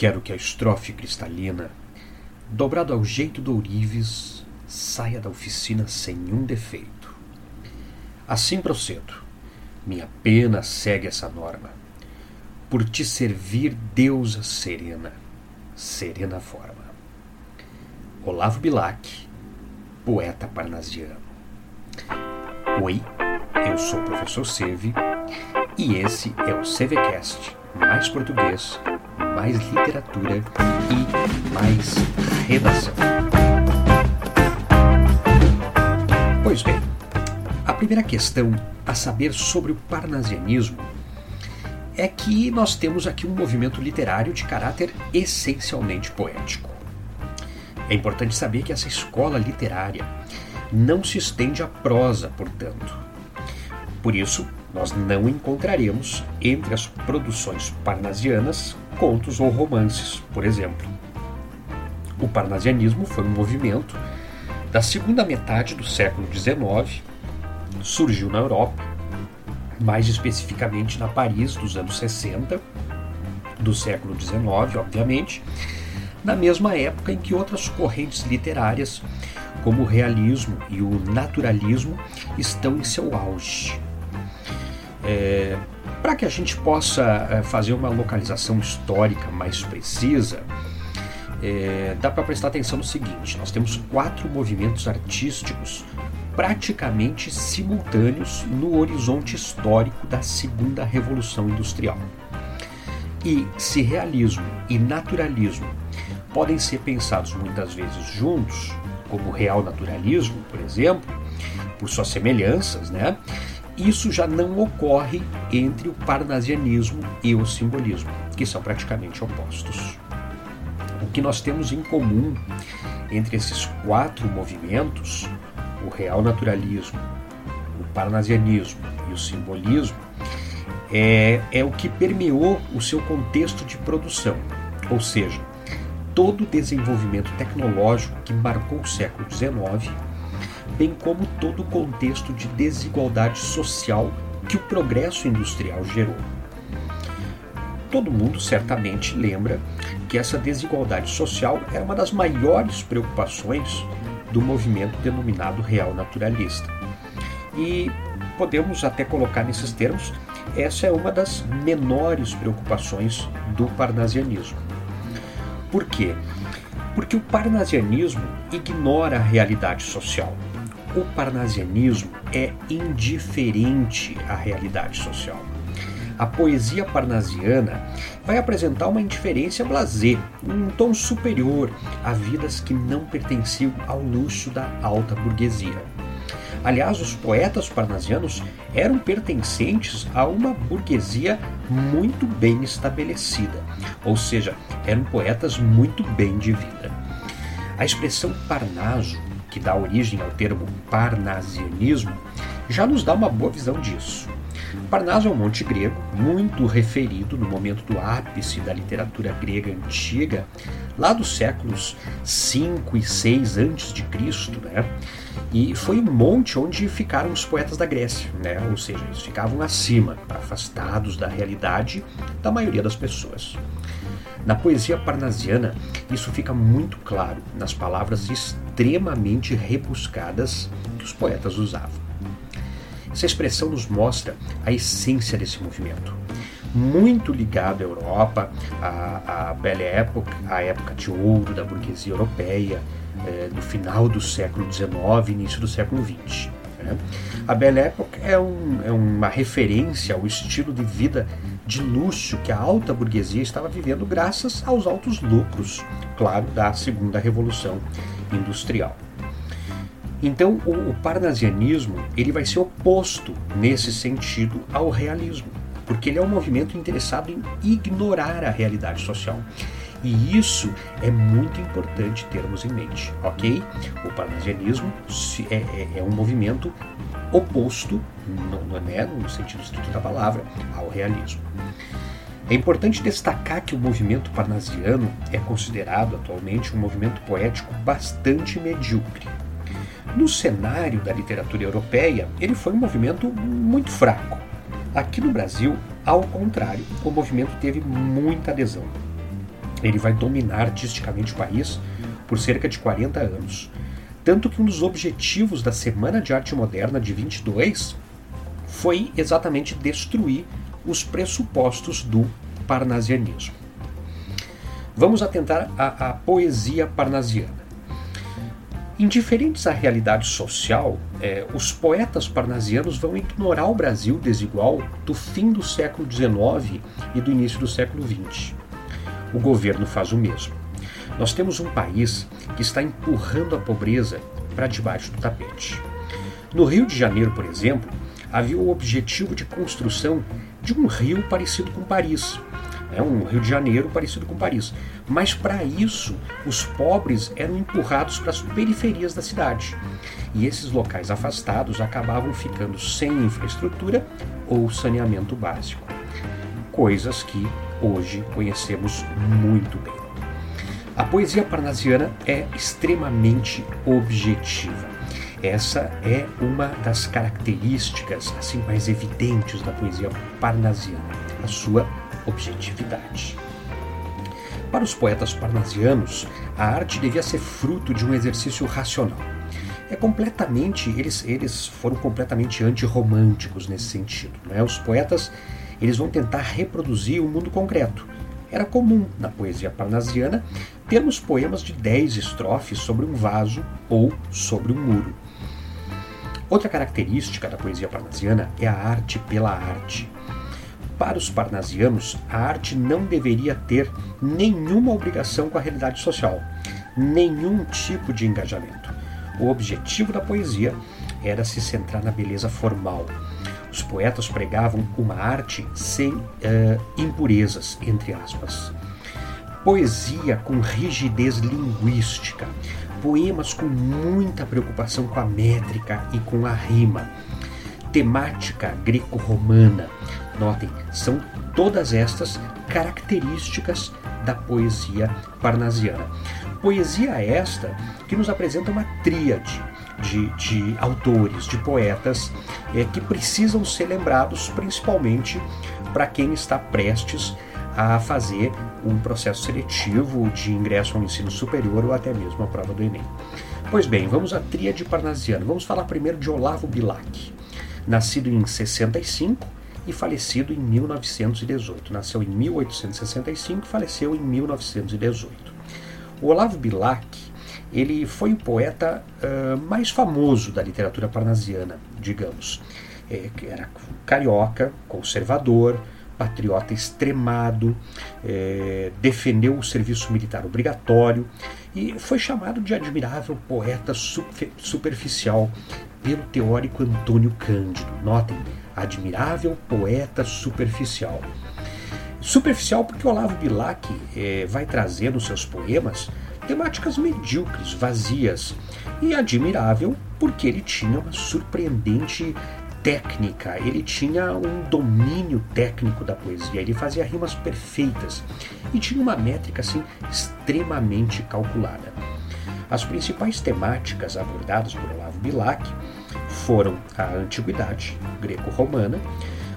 Quero que a estrofe cristalina, dobrado ao jeito do ourives, saia da oficina sem um defeito. Assim procedo. Minha pena segue essa norma. Por te servir, deusa serena, serena forma. Olavo Bilac, poeta parnasiano. Oi, eu sou o professor Seve e esse é o CVCast, mais português mais literatura e mais redação. Pois bem, a primeira questão a saber sobre o parnasianismo é que nós temos aqui um movimento literário de caráter essencialmente poético. É importante saber que essa escola literária não se estende à prosa, portanto. Por isso, nós não encontraremos entre as produções parnasianas contos ou romances, por exemplo. O parnasianismo foi um movimento da segunda metade do século XIX, surgiu na Europa, mais especificamente na Paris dos anos 60, do século XIX, obviamente, na mesma época em que outras correntes literárias, como o realismo e o naturalismo, estão em seu auge. É, Para que a gente possa é, fazer uma localização histórica mais precisa, é, dá para prestar atenção no seguinte: nós temos quatro movimentos artísticos praticamente simultâneos no horizonte histórico da segunda revolução industrial. E se realismo e naturalismo podem ser pensados muitas vezes juntos, como real naturalismo, por exemplo, por suas semelhanças, né? Isso já não ocorre entre o parnasianismo e o simbolismo, que são praticamente opostos. O que nós temos em comum entre esses quatro movimentos, o real naturalismo, o parnasianismo e o simbolismo, é, é o que permeou o seu contexto de produção, ou seja, todo o desenvolvimento tecnológico que marcou o século XIX bem como todo o contexto de desigualdade social que o progresso industrial gerou. Todo mundo certamente lembra que essa desigualdade social era uma das maiores preocupações do movimento denominado real naturalista. E podemos até colocar nesses termos, essa é uma das menores preocupações do parnasianismo. Por quê? Porque o parnasianismo ignora a realidade social o parnasianismo é indiferente à realidade social. A poesia parnasiana vai apresentar uma indiferença blasé, um tom superior a vidas que não pertenciam ao luxo da alta burguesia. Aliás, os poetas parnasianos eram pertencentes a uma burguesia muito bem estabelecida, ou seja, eram poetas muito bem de vida. A expressão parnaso que dá origem ao termo parnasianismo, já nos dá uma boa visão disso. Parnaso é um monte grego, muito referido no momento do ápice da literatura grega antiga, lá dos séculos 5 e 6 antes de Cristo, né? E foi um monte onde ficaram os poetas da Grécia, né? Ou seja, eles ficavam acima, afastados da realidade da maioria das pessoas. Na poesia parnasiana, isso fica muito claro nas palavras extremamente rebuscadas que os poetas usavam. Essa expressão nos mostra a essência desse movimento, muito ligado à Europa, à, à Belle Époque, à época de ouro da burguesia europeia, do final do século XIX início do século XX. Né? A Belle Époque é, um, é uma referência ao estilo de vida de luxo que a alta burguesia estava vivendo graças aos altos lucros, claro, da segunda revolução industrial. Então, o, o parnasianismo ele vai ser oposto nesse sentido ao realismo, porque ele é um movimento interessado em ignorar a realidade social. E isso é muito importante termos em mente, ok? O parnasianismo é, é, é um movimento oposto, no, né, no sentido estrito da palavra, ao realismo. É importante destacar que o movimento parnasiano é considerado atualmente um movimento poético bastante medíocre. No cenário da literatura europeia, ele foi um movimento muito fraco. Aqui no Brasil, ao contrário, o movimento teve muita adesão. Ele vai dominar artisticamente o país por cerca de 40 anos. Tanto que um dos objetivos da Semana de Arte Moderna de 22 foi exatamente destruir os pressupostos do parnasianismo. Vamos atentar à, à poesia parnasiana. Indiferentes à realidade social, eh, os poetas parnasianos vão ignorar o Brasil desigual do fim do século XIX e do início do século XX. O governo faz o mesmo. Nós temos um país que está empurrando a pobreza para debaixo do tapete. No Rio de Janeiro, por exemplo, havia o objetivo de construção de um rio parecido com Paris, é um Rio de Janeiro parecido com Paris. Mas para isso, os pobres eram empurrados para as periferias da cidade. E esses locais afastados acabavam ficando sem infraestrutura ou saneamento básico. Coisas que hoje conhecemos muito bem. A poesia parnasiana é extremamente objetiva. Essa é uma das características assim mais evidentes da poesia parnasiana, a sua objetividade. Para os poetas parnasianos, a arte devia ser fruto de um exercício racional. É completamente, eles, eles foram completamente antirromânticos nesse sentido. Né? Os poetas eles vão tentar reproduzir o mundo concreto. Era comum na poesia parnasiana termos poemas de dez estrofes sobre um vaso ou sobre um muro. Outra característica da poesia parnasiana é a arte pela arte. Para os parnasianos, a arte não deveria ter nenhuma obrigação com a realidade social, nenhum tipo de engajamento. O objetivo da poesia era se centrar na beleza formal. Os poetas pregavam uma arte sem uh, impurezas, entre aspas. Poesia com rigidez linguística, poemas com muita preocupação com a métrica e com a rima, temática greco-romana, Notem, são todas estas características da poesia parnasiana. Poesia esta que nos apresenta uma tríade de, de autores, de poetas, é, que precisam ser lembrados principalmente para quem está prestes a fazer um processo seletivo de ingresso ao ensino superior ou até mesmo a prova do Enem. Pois bem, vamos à tríade parnasiana. Vamos falar primeiro de Olavo Bilac. Nascido em 65, e falecido em 1918. Nasceu em 1865 e faleceu em 1918. O Olavo Bilac ele foi o poeta uh, mais famoso da literatura parnasiana, digamos. É, era carioca, conservador, patriota extremado, é, defendeu o serviço militar obrigatório e foi chamado de admirável poeta superficial pelo teórico Antônio Cândido. Notem, admirável poeta superficial. Superficial porque Olavo Bilac é, vai trazer nos seus poemas temáticas medíocres, vazias, e admirável porque ele tinha uma surpreendente técnica, ele tinha um domínio técnico da poesia, ele fazia rimas perfeitas e tinha uma métrica assim extremamente calculada. As principais temáticas abordadas por Olavo Bilac foram a antiguidade greco-romana,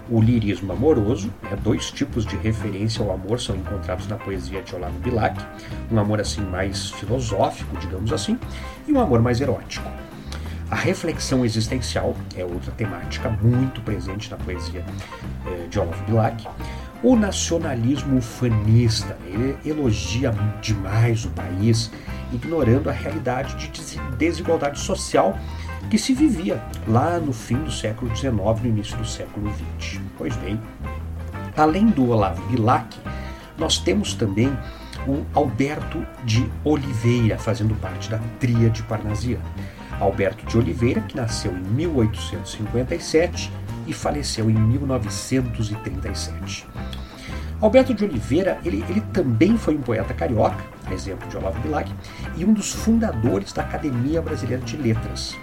o lirismo amoroso, né, dois tipos de referência ao amor são encontrados na poesia de Olavo Bilac, um amor assim mais filosófico, digamos assim, e um amor mais erótico. A reflexão existencial é outra temática muito presente na poesia eh, de Olavo Bilac. O nacionalismo ufanista, ele elogia demais o país, ignorando a realidade de desigualdade social que se vivia lá no fim do século XIX, no início do século XX. Pois bem, além do Olavo Bilac, nós temos também o Alberto de Oliveira, fazendo parte da tríade parnasiana. Alberto de Oliveira, que nasceu em 1857 e faleceu em 1937. Alberto de Oliveira, ele, ele também foi um poeta carioca, exemplo de Olavo Bilac, e um dos fundadores da Academia Brasileira de Letras.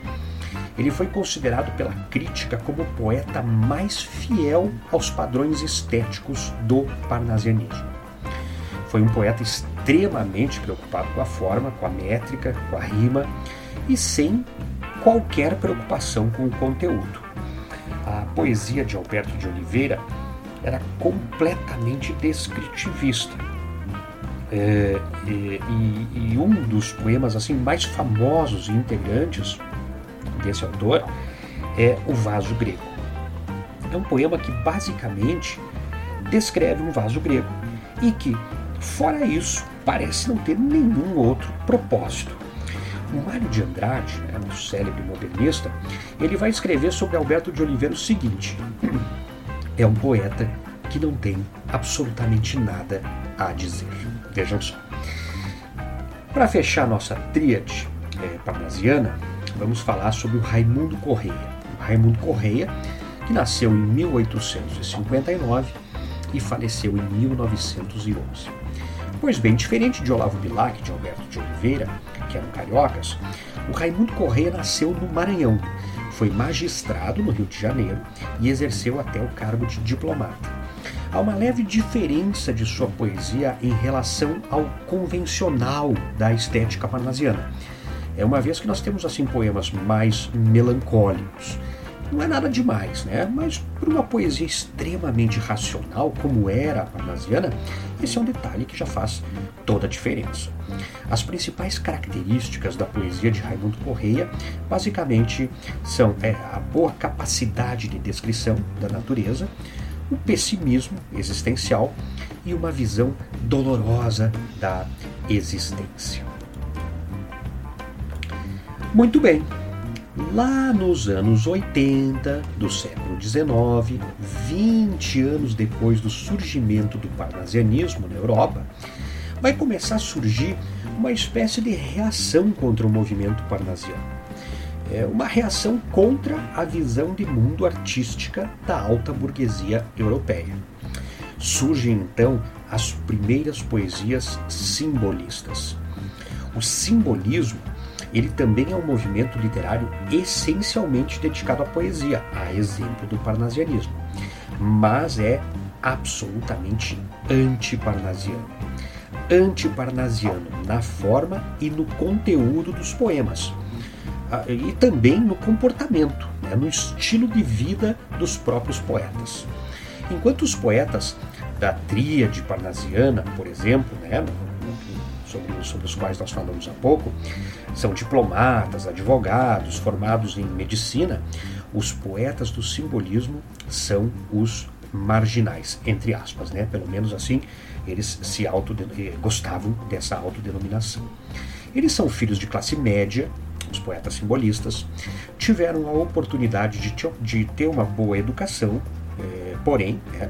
Ele foi considerado pela crítica como o poeta mais fiel aos padrões estéticos do parnasianismo. Foi um poeta extremamente preocupado com a forma, com a métrica, com a rima e sem qualquer preocupação com o conteúdo. A poesia de Alberto de Oliveira era completamente descritivista. É, e, e, um dos poemas assim mais famosos e integrantes desse autor é o Vaso Grego. É um poema que basicamente descreve um vaso grego e que, fora isso, parece não ter nenhum outro propósito. O Mário de Andrade, né, um célebre modernista, ele vai escrever sobre Alberto de Oliveira o seguinte: é um poeta que não tem absolutamente nada a dizer. Vejam só. Para fechar nossa tríade é, parnasiana, vamos falar sobre o Raimundo Correia. O Raimundo Correia, que nasceu em 1859 e faleceu em 1911. Pois bem, diferente de Olavo Bilac e de Alberto de Oliveira, que eram cariocas, o Raimundo Correia nasceu no Maranhão, foi magistrado no Rio de Janeiro e exerceu até o cargo de diplomata. Há uma leve diferença de sua poesia em relação ao convencional da estética parnasiana. É uma vez que nós temos assim poemas mais melancólicos. Não é nada demais, né? Mas para uma poesia extremamente racional, como era a parnasiana, esse é um detalhe que já faz toda a diferença. As principais características da poesia de Raimundo Correia, basicamente, são é, a boa capacidade de descrição da natureza, o pessimismo existencial e uma visão dolorosa da existência. Muito bem, lá nos anos 80 do século XIX, 20 anos depois do surgimento do parnasianismo na Europa, vai começar a surgir uma espécie de reação contra o movimento parnasiano é uma reação contra a visão de mundo artística da alta burguesia europeia. Surgem então as primeiras poesias simbolistas. O simbolismo ele também é um movimento literário essencialmente dedicado à poesia, a exemplo do parnasianismo, mas é absolutamente antiparnasiano. Antiparnasiano na forma e no conteúdo dos poemas e também no comportamento, né, no estilo de vida dos próprios poetas. Enquanto os poetas da tríade parnasiana, por exemplo, né, sobre, sobre os quais nós falamos há pouco, são diplomatas, advogados, formados em medicina, os poetas do simbolismo são os marginais, entre aspas, né? Pelo menos assim eles se eh, gostavam dessa autodenominação. Eles são filhos de classe média, os poetas simbolistas, tiveram a oportunidade de, de ter uma boa educação, é, porém, é,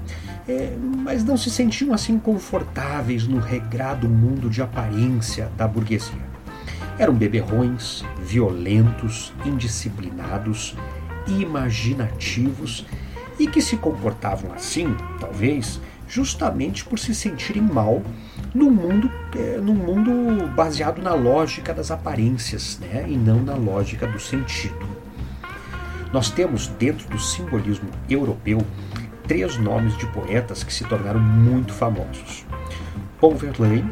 é, mas não se sentiam assim confortáveis no regrado mundo de aparência da burguesia. Eram beberrões, violentos, indisciplinados, imaginativos e que se comportavam assim, talvez, justamente por se sentirem mal no mundo, é, num mundo baseado na lógica das aparências né, e não na lógica do sentido. Nós temos dentro do simbolismo europeu três nomes de poetas que se tornaram muito famosos: Paul Verlaine,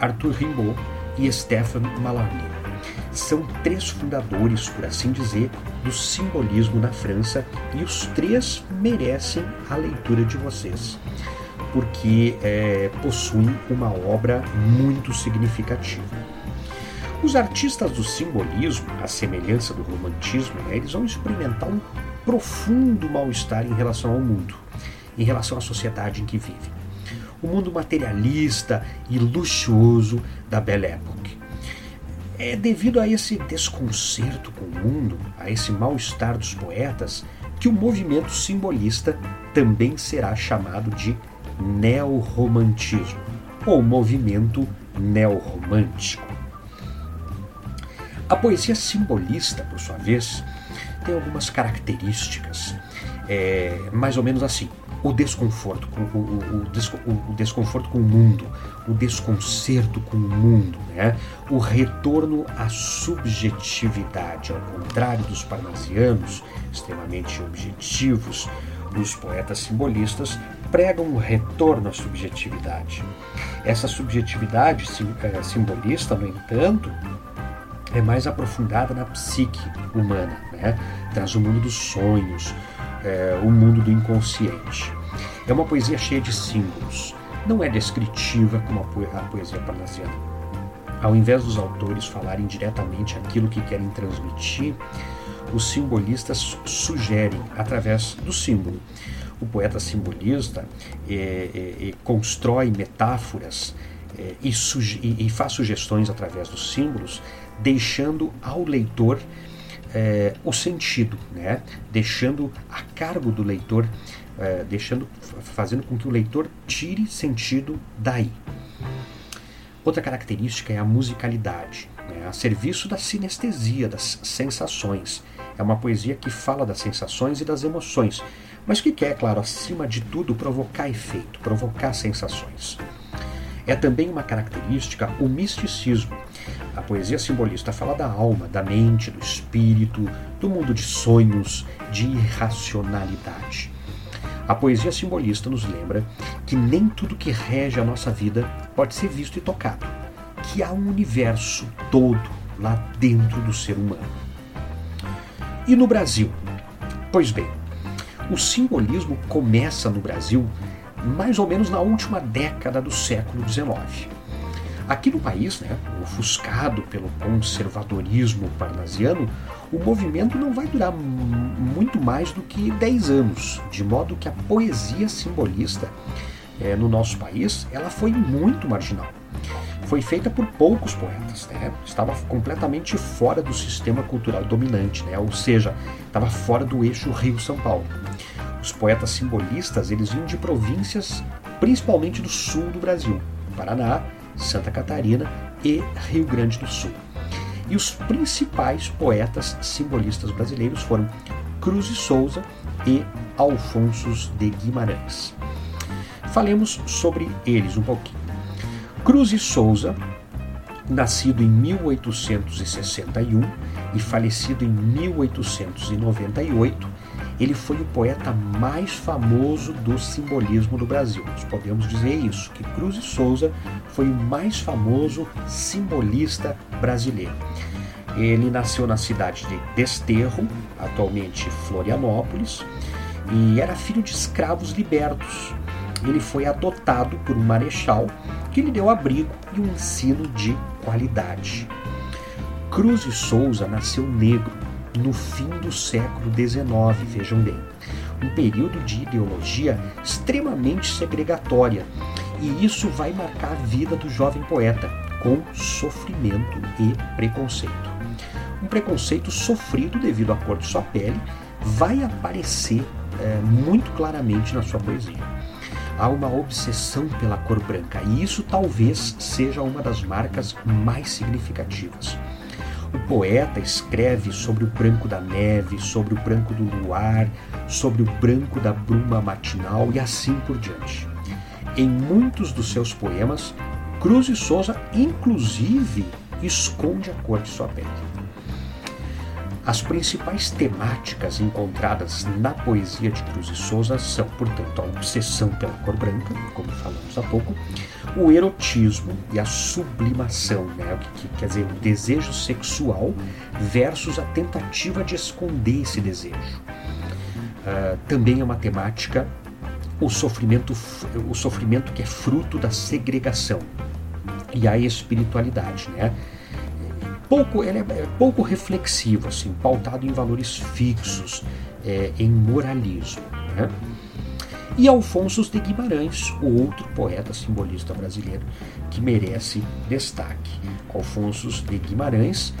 Arthur Rimbaud e Stephen Mallarmé. São três fundadores, por assim dizer, do simbolismo na França e os três merecem a leitura de vocês porque é, possuem uma obra muito significativa. Os artistas do simbolismo, à semelhança do romantismo, né, eles vão experimentar um profundo mal-estar em relação ao mundo, em relação à sociedade em que vivem. O mundo materialista e luxuoso da Belle Époque. É devido a esse desconcerto com o mundo, a esse mal-estar dos poetas, que o movimento simbolista também será chamado de neorromantismo ou movimento neorromântico. A poesia simbolista, por sua vez, tem algumas características, é, mais ou menos assim: o desconforto, com, o, o, o, desconforto com o mundo, o desconcerto com o mundo, né? o retorno à subjetividade, ao contrário dos parnasianos, extremamente objetivos, os poetas simbolistas pregam um retorno à subjetividade. Essa subjetividade eh, simbolista, no entanto, é mais aprofundada na psique humana, né? traz o mundo dos sonhos, é, o mundo do inconsciente. É uma poesia cheia de símbolos, não é descritiva como a poesia parnasiana. Ao invés dos autores falarem diretamente aquilo que querem transmitir, os simbolistas sugerem através do símbolo. O poeta simbolista é, é, é, constrói metáforas é, e, e, faz sugestões através dos símbolos, deixando ao leitor é, o sentido, né? deixando a cargo do leitor, é, deixando, fazendo com que o leitor tire sentido daí. Outra característica é a musicalidade, né? a serviço da sinestesia, das sensações. É uma poesia que fala das sensações e das emoções, mas que quer, claro, acima de tudo, provocar efeito, provocar sensações. É também uma característica o misticismo. A poesia simbolista fala da alma, da mente, do espírito, do mundo de sonhos, de irracionalidade. A poesia simbolista nos lembra que nem tudo que rege a nossa vida pode ser visto e tocado, que há um universo todo lá dentro do ser humano. E no Brasil? Pois bem, o simbolismo começa no Brasil mais ou menos na última década do século XIX. Aqui no país, né, ofuscado pelo conservadorismo parnasiano, o movimento não vai durar muito mais do que 10 anos, de modo que a poesia simbolista é, no nosso país ela foi muito marginal foi feita por poucos poetas, né? estava completamente fora do sistema cultural dominante, né? ou seja, estava fora do eixo Rio-São Paulo. Os poetas simbolistas eles vinham de províncias, principalmente do sul do Brasil, Paraná, Santa Catarina e Rio Grande do Sul. E os principais poetas simbolistas brasileiros foram Cruz e Souza e Alfonso de Guimarães. Falemos sobre eles um pouquinho. Cruz e Souza, nascido em 1861 e falecido em 1898, ele foi o poeta mais famoso do simbolismo do Brasil. Nós podemos dizer isso, que Cruz e Souza foi o mais famoso simbolista brasileiro. Ele nasceu na cidade de Desterro, atualmente Florianópolis, e era filho de escravos libertos. Ele foi adotado por um marechal que lhe deu abrigo e um ensino de qualidade. Cruz e Souza nasceu negro no fim do século XIX, vejam bem, um período de ideologia extremamente segregatória, e isso vai marcar a vida do jovem poeta com sofrimento e preconceito. Um preconceito sofrido devido à cor de sua pele vai aparecer é, muito claramente na sua poesia há uma obsessão pela cor branca, e isso talvez seja uma das marcas mais significativas. O poeta escreve sobre o branco da neve, sobre o branco do luar, sobre o branco da bruma matinal e assim por diante. Em muitos dos seus poemas, Cruz de Souza, inclusive, esconde a cor de sua pele. As principais temáticas encontradas na poesia de Cruz e Souza são, portanto, a obsessão pela cor branca, como falamos há pouco, o erotismo e a sublimação, né? o que, que quer dizer o desejo sexual versus a tentativa de esconder esse desejo. Uh, também é uma temática o sofrimento, o sofrimento que é fruto da segregação e a espiritualidade, né? Pouco, ele é, é pouco reflexivo, assim, pautado em valores fixos, é, em moralismo. Né? E Alfonso de Guimarães, o outro poeta simbolista brasileiro que merece destaque. Alfonso de Guimarães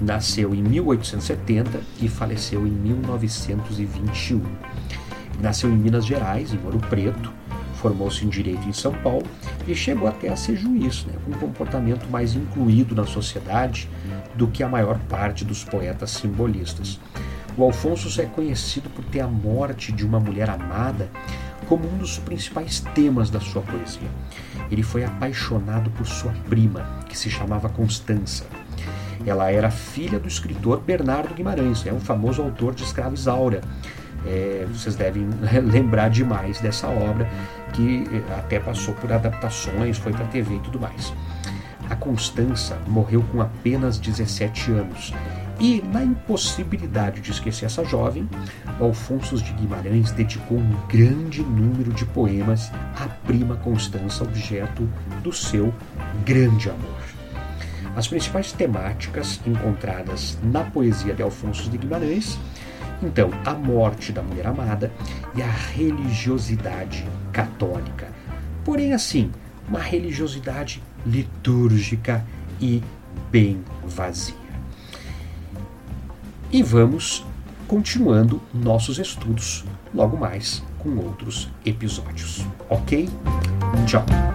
nasceu em 1870 e faleceu em 1921. Nasceu em Minas Gerais, em Ouro Preto, formou-se em Direito em São Paulo e chegou até a ser juiz, né, com um comportamento mais incluído na sociedade do que a maior parte dos poetas simbolistas. O Alfonso é conhecido por ter a morte de uma mulher amada como um dos principais temas da sua poesia. Ele foi apaixonado por sua prima, que se chamava Constança. Ela era filha do escritor Bernardo Guimarães, é um famoso autor de Escravo Isaura, é, vocês devem lembrar demais dessa obra, que é, até passou por adaptações, foi para TV e tudo mais. A Constança morreu com apenas 17 anos E na impossibilidade de esquecer essa jovem, Alfonso de Guimarães dedicou um grande número de poemas à prima Constança, objeto do seu grande amor. As principais temáticas encontradas na poesia de Alfonso de Guimarães, então, a morte da mulher amada e a religiosidade católica. Porém, assim, uma religiosidade litúrgica e bem vazia. E vamos continuando nossos estudos logo mais com outros episódios. Ok? Tchau!